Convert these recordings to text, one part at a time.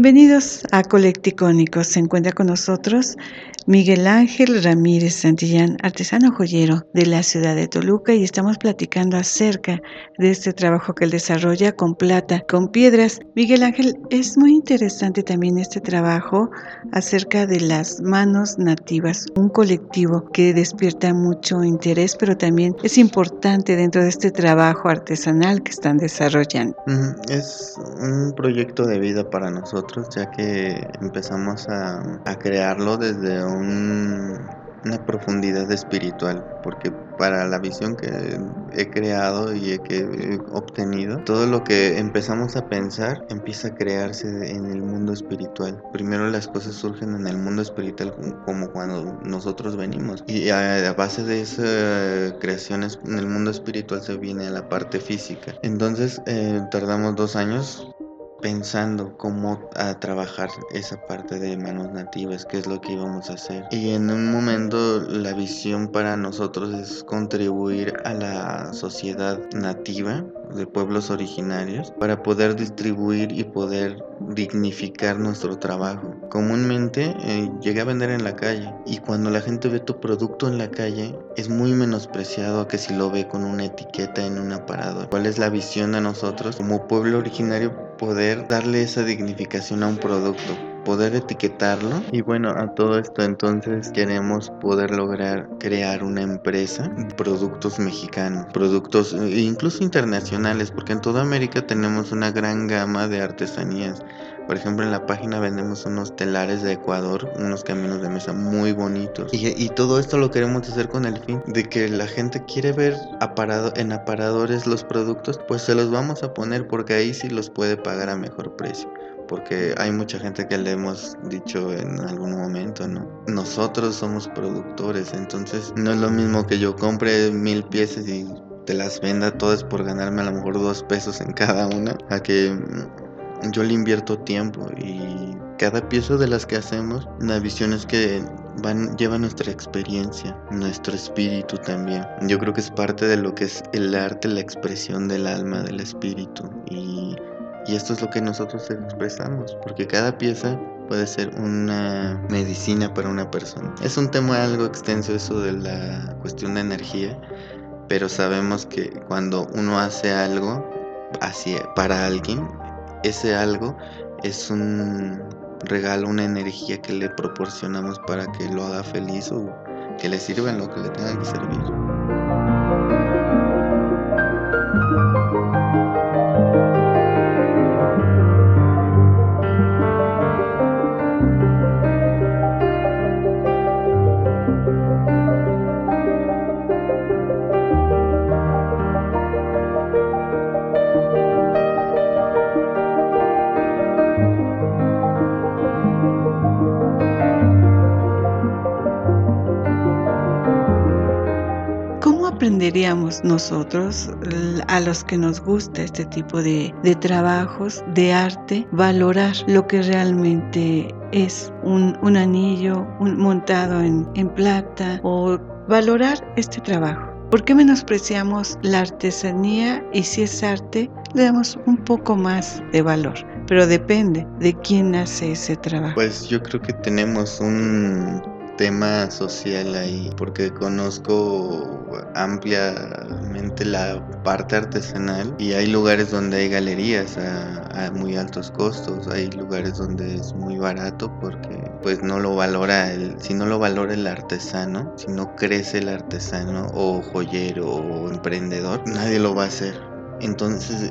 Bienvenidos a Colecticónicos. Se encuentra con nosotros Miguel Ángel Ramírez Santillán, artesano joyero de la ciudad de Toluca, y estamos platicando acerca de este trabajo que él desarrolla con plata, con piedras. Miguel Ángel, es muy interesante también este trabajo acerca de las manos nativas, un colectivo que despierta mucho interés, pero también es importante dentro de este trabajo artesanal que están desarrollando. Es un proyecto de vida para nosotros, ya que empezamos a, a crearlo desde un una profundidad espiritual, porque para la visión que he creado y que he obtenido, todo lo que empezamos a pensar empieza a crearse en el mundo espiritual. Primero las cosas surgen en el mundo espiritual como cuando nosotros venimos y a, base de esas creaciones en el mundo espiritual se viene a la parte física. Entonces eh, tardamos dos años pensando cómo a trabajar esa parte de manos nativas, qué es lo que íbamos a hacer. Y en un momento la visión para nosotros es contribuir a la sociedad nativa de pueblos originarios para poder distribuir y poder dignificar nuestro trabajo. Comúnmente eh, llegué a vender en la calle y cuando la gente ve tu producto en la calle es muy menospreciado a que si lo ve con una etiqueta en un aparador. ¿Cuál es la visión de nosotros como pueblo originario poder darle esa dignificación a un producto? Poder etiquetarlo. Y bueno a todo esto entonces queremos poder lograr crear una empresa productos mexicanos productos eh, incluso internacionales porque en toda América tenemos una gran gama de artesanías. Por ejemplo, en la página vendemos unos telares de Ecuador, unos caminos de mesa muy bonitos. Y, todo esto lo queremos hacer con el fin de que la gente quiere ver en aparadores los productos, pues se los vamos a poner porque ahí sí los puede pagar a mejor precio porque hay mucha gente que le hemos dicho en algún momento, ¿no? Nosotros somos productores, entonces no es lo mismo que yo compre mil piezas y te las venda todas por ganarme a lo mejor dos pesos en cada una, a que yo le invierto tiempo y cada pieza de las que hacemos, la visión es que van, lleva nuestra experiencia, nuestro espíritu también. Yo creo que es parte de lo que es el arte, la expresión del alma, del espíritu. Y, y esto es lo que nosotros expresamos, porque cada pieza puede ser una medicina para una persona. Es un tema algo extenso eso de la cuestión de energía, pero sabemos que cuando uno hace algo hacia, para alguien, ese algo es un regalo, una energía que le proporcionamos para que lo haga feliz o que le sirva en lo que le tenga que servir. Aprenderíamos nosotros, a los que nos gusta este tipo de, trabajos, de arte, valorar lo que realmente es un, anillo montado en, en plata o valorar este trabajo? ¿Por qué menospreciamos la artesanía y si es arte le damos un poco más de valor? Pero depende de quién hace ese trabajo. Pues yo creo que tenemos un tema social ahí, porque conozco ampliamente la parte artesanal y hay lugares donde hay galerías a, muy altos costos, hay lugares donde es muy barato porque pues no lo valora el, si no lo valora el artesano, si no crece el artesano o joyero o emprendedor, nadie lo va a hacer. Entonces,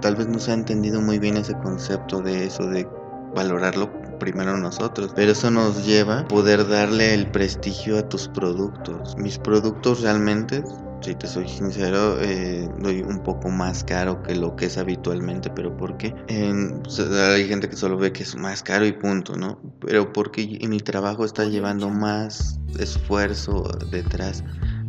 tal vez no se ha entendido muy bien ese concepto de eso, de valorarlo primero nosotros. Pero eso nos lleva a poder darle el prestigio a tus productos. Mis productos realmente si te soy sincero, eh, doy un poco más caro que lo que es habitualmente, pero ¿por qué? hay gente que solo ve que es más caro y punto, ¿no? Pero porque mi trabajo está llevando más esfuerzo detrás,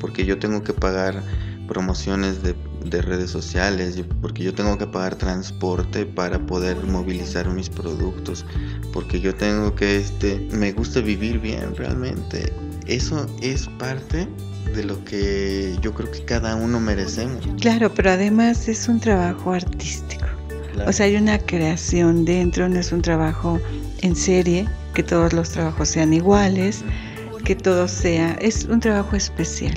porque yo tengo que pagar promociones de, de, redes sociales, porque yo tengo que pagar transporte para poder movilizar mis productos, porque yo tengo que, este, me gusta vivir bien realmente. Eso es parte de lo que yo creo que cada uno merecemos. Claro, pero además es un trabajo artístico. O sea, hay una creación dentro, no es un trabajo en serie, que todos los trabajos sean iguales, que todo sea, es un trabajo especial,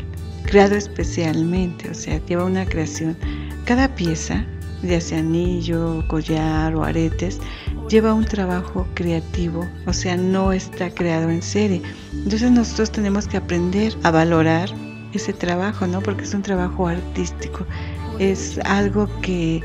creado especialmente, o sea, lleva una creación. Cada pieza, ya sea anillo, collar o aretes, lleva un trabajo creativo, o sea, no está creado en serie. Entonces nosotros tenemos que aprender a valorar ese trabajo, ¿no? Porque es un trabajo artístico, es algo que,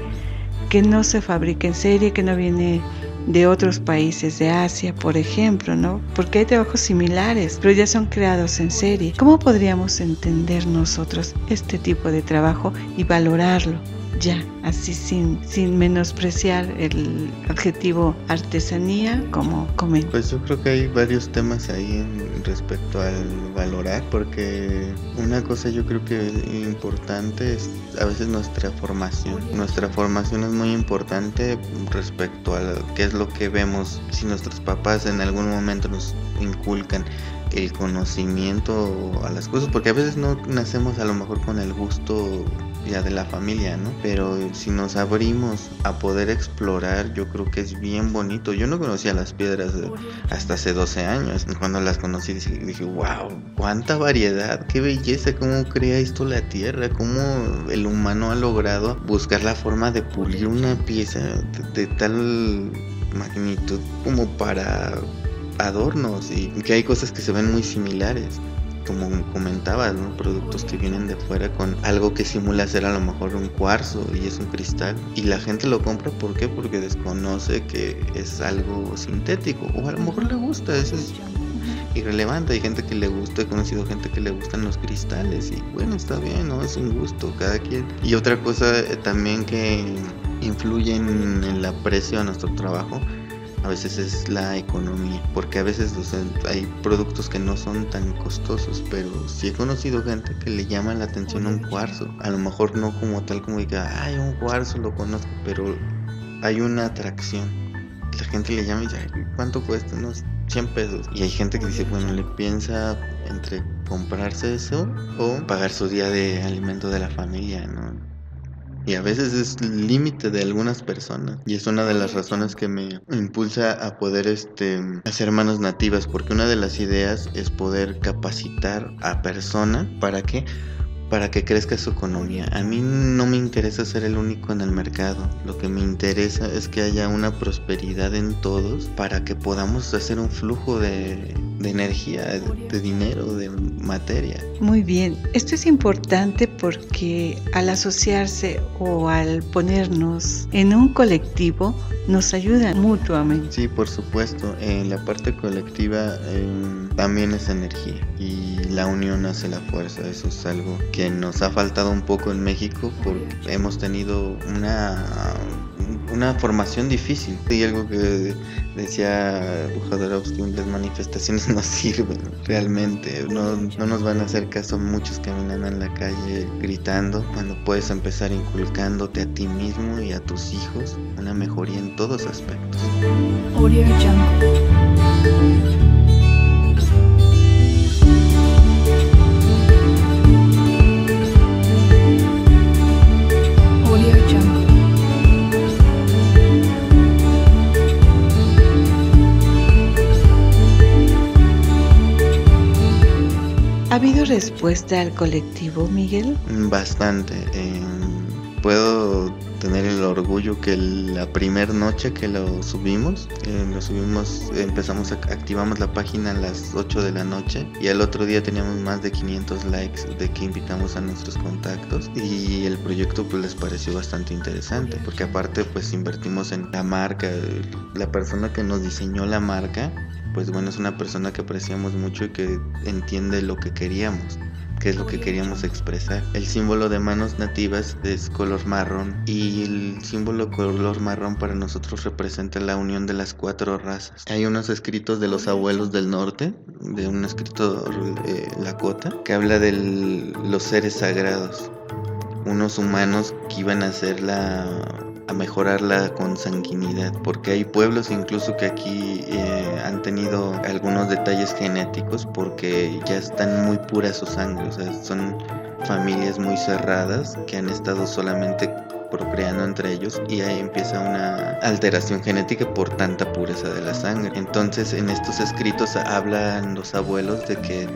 que no se fabrica en serie, que no viene de otros países de Asia, por ejemplo, ¿no? Porque hay trabajos similares, pero ya son creados en serie. ¿Cómo podríamos entender nosotros este tipo de trabajo y valorarlo? Ya, así sin, sin menospreciar el adjetivo artesanía como comento. Pues yo creo que hay varios temas ahí en respecto al valorar, porque una cosa yo creo que es importante es a veces nuestra formación. Nuestra formación es muy importante respecto a qué es lo que vemos. Si nuestros papás en algún momento nos inculcan el conocimiento a las cosas, porque a veces no nacemos a lo mejor con el gusto ya de la familia, ¿no? Pero si nos abrimos a poder explorar, yo creo que es bien bonito. Yo no conocía las piedras hasta hace 12 años. Cuando las conocí dije, wow, cuánta variedad, qué belleza, cómo crea esto la tierra, cómo el humano ha logrado buscar la forma de pulir una pieza de tal magnitud como para adornos y que hay cosas que se ven muy similares como comentabas, productos que vienen de fuera con algo que simula ser a lo mejor un cuarzo y es un cristal. Y la gente lo compra, ¿por qué? Porque desconoce que es algo sintético. O a lo mejor le gusta, eso es irrelevante. Hay gente que le gusta, he conocido gente que le gustan los cristales y bueno, está bien, ¿no? Es un gusto, cada quien. Y otra cosa eh, también que influye en el aprecio a nuestro trabajo a veces es la economía, porque a veces hay productos que no son tan costosos, pero sí he conocido gente que le llama la atención un cuarzo, a lo mejor no como tal como diga, ay, un cuarzo lo conozco, pero hay una atracción. La gente le llama y dice, ¿cuánto cuesta? Unos 100 pesos. Y hay gente que dice, bueno, le piensa entre comprarse eso o pagar su día de alimento de la familia, ¿no? Y a veces es límite de algunas personas y es una de las razones que me impulsa a poder este hacer manos nativas porque una de las ideas es poder capacitar a persona para que para que crezca su economía. A mí no me interesa ser el único en el mercado. Lo que me interesa es que haya una prosperidad en todos para que podamos hacer un flujo de, energía, de, dinero, de materia. Muy bien. Esto es importante porque al asociarse o al ponernos en un colectivo nos ayuda mutuamente. Sí, por supuesto. En la parte colectiva em, también es energía y la unión hace la fuerza. Eso es algo que nos ha faltado un poco en México porque hemos tenido una, una formación difícil. Y algo que decía Jodorowsky, las manifestaciones no sirven realmente. No, no nos van a hacer caso muchos caminando en la calle gritando cuando puedes empezar inculcándote a ti mismo y a tus hijos una mejoría en todos aspectos. ¿Ha habido respuesta al colectivo, Miguel? Bastante. Eh, puedo tener el orgullo que la primera noche que lo subimos, eh, lo subimos, empezamos a activamos la página a las 8 de la noche y al otro día teníamos más de 500 likes de que invitamos a nuestros contactos y el proyecto pues les pareció bastante interesante porque aparte pues invertimos en la marca, la persona que nos diseñó la marca pues bueno, es una persona que apreciamos mucho y que entiende lo que queríamos qué es lo que queríamos expresar. El símbolo de manos nativas es color marrón y el símbolo color marrón para nosotros representa la unión de las cuatro razas. Hay unos escritos de los abuelos del norte, de un escritor eh, Lakota, que habla de los seres sagrados, unos humanos que iban a ser la a mejorar la consanguinidad, porque hay pueblos incluso que aquí eh, han tenido algunos detalles genéticos porque ya están muy puras su sangre, o sea, son familias muy cerradas que han estado solamente procreando entre ellos y ahí empieza una alteración genética por tanta pureza de la sangre. Entonces en estos escritos hablan los abuelos de que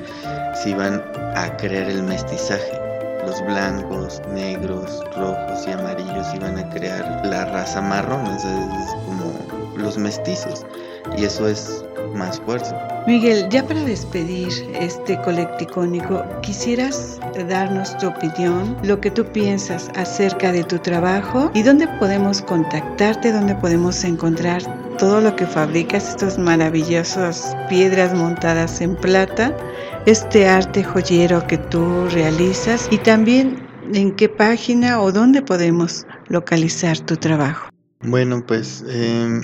si van a crear el mestizaje los blancos, negros, rojos y amarillos iban a crear la raza marrón, es como los mestizos, y eso es más fuerza. Miguel, ya para despedir este colecticónico, quisieras darnos tu opinión, lo que tú piensas acerca de tu trabajo y dónde podemos contactarte, dónde podemos encontrar todo lo que fabricas, estas maravillosas piedras montadas en plata este arte joyero que tú realizas y también en qué página o dónde podemos localizar tu trabajo. Bueno, pues eh,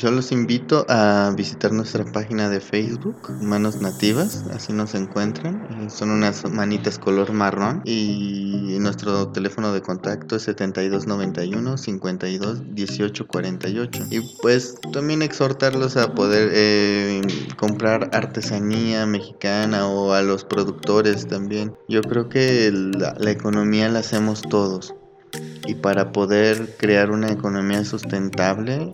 yo los invito a visitar nuestra página de Facebook, Manos Nativas, así nos encuentran. Eh, son unas manitas color marrón y nuestro teléfono de contacto es 7291 52 18 48. Y pues también exhortarlos a poder eh, comprar artesanía mexicana o a los productores también. Yo creo que la, la economía la hacemos todos y para poder crear una economía sustentable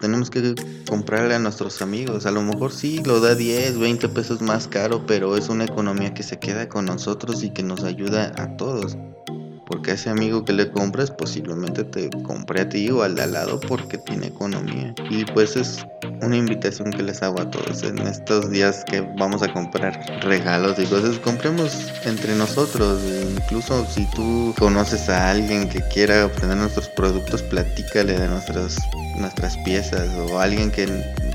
tenemos que comprarle a nuestros amigos. A lo mejor sí lo da 10, 20 pesos más caro, pero es una economía que se queda con nosotros y que nos ayuda a todos. Porque ese amigo que le compras posiblemente te compre a ti o al de al lado porque tiene economía. Y pues es una invitación que les hago a todos en estos días que vamos a comprar regalos y cosas. Compremos entre nosotros. Incluso si tú conoces a alguien que quiera obtener nuestros productos, platícale de nuestras, nuestras piezas o alguien que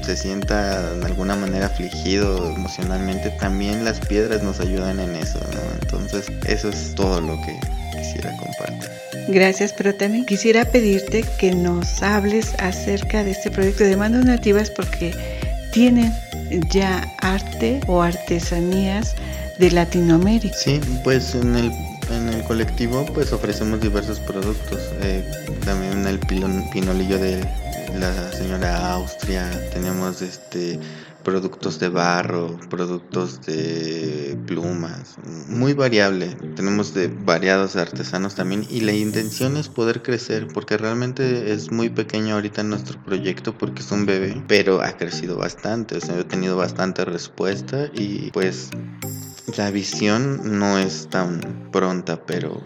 se sienta de alguna manera afligido emocionalmente, también las piedras nos ayudan en eso, Entonces, eso es todo lo que quisiera compartir. Gracias, pero también quisiera pedirte que nos hables acerca de este proyecto de manos nativas porque tienen ya arte o artesanías de Latinoamérica. Sí, pues en el, en el colectivo pues ofrecemos diversos productos. Eh, también el pinolillo de la señora Austria, tenemos este productos de barro, productos de plumas, muy variable. Tenemos de variados artesanos también y la intención es poder crecer porque realmente es muy pequeño ahorita nuestro proyecto porque es un bebé, pero ha crecido bastante, o sea, ha tenido bastante respuesta y pues la visión no es tan pronta, pero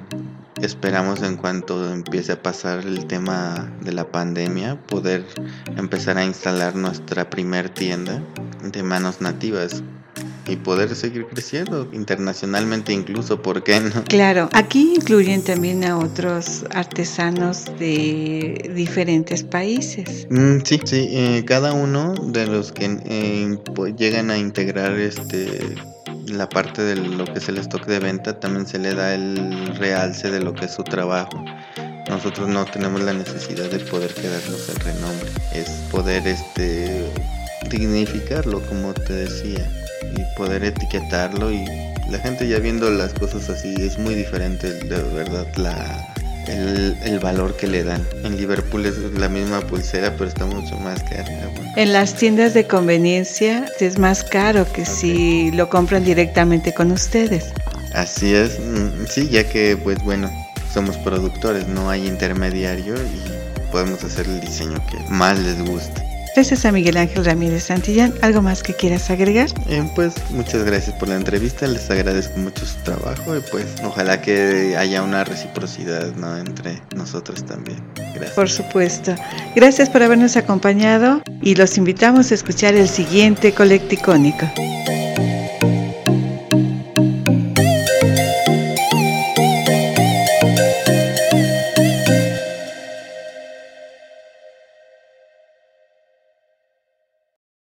Esperamos en cuanto empiece a pasar el tema de la pandemia poder empezar a instalar nuestra primer tienda de manos nativas y poder seguir creciendo internacionalmente incluso, ¿por qué no? Claro, aquí incluyen también a otros artesanos de diferentes países. Mm, sí, sí, eh, cada uno de los que eh, llegan a integrar este la parte de lo que es el stock de venta también se le da el realce de lo que es su trabajo. Nosotros no tenemos la necesidad de poder quedarnos el renombre, es poder este dignificarlo como te decía y poder etiquetarlo y la gente ya viendo las cosas así es muy diferente de verdad la el, valor que le dan. En Liverpool es la misma pulsera, pero está mucho más cara. En las tiendas de conveniencia es más caro que si lo compran directamente con ustedes. Así es, mm, sí, ya que pues bueno, somos productores, no hay intermediario y podemos hacer el diseño que más les guste. Gracias a Miguel Ángel Ramírez Santillán. ¿Algo más que quieras agregar? Eh, pues muchas gracias por la entrevista, les agradezco mucho su trabajo y pues ojalá que haya una reciprocidad ¿no? entre nosotros también. Gracias. Por supuesto. Gracias por habernos acompañado y los invitamos a escuchar el siguiente Colecticónico.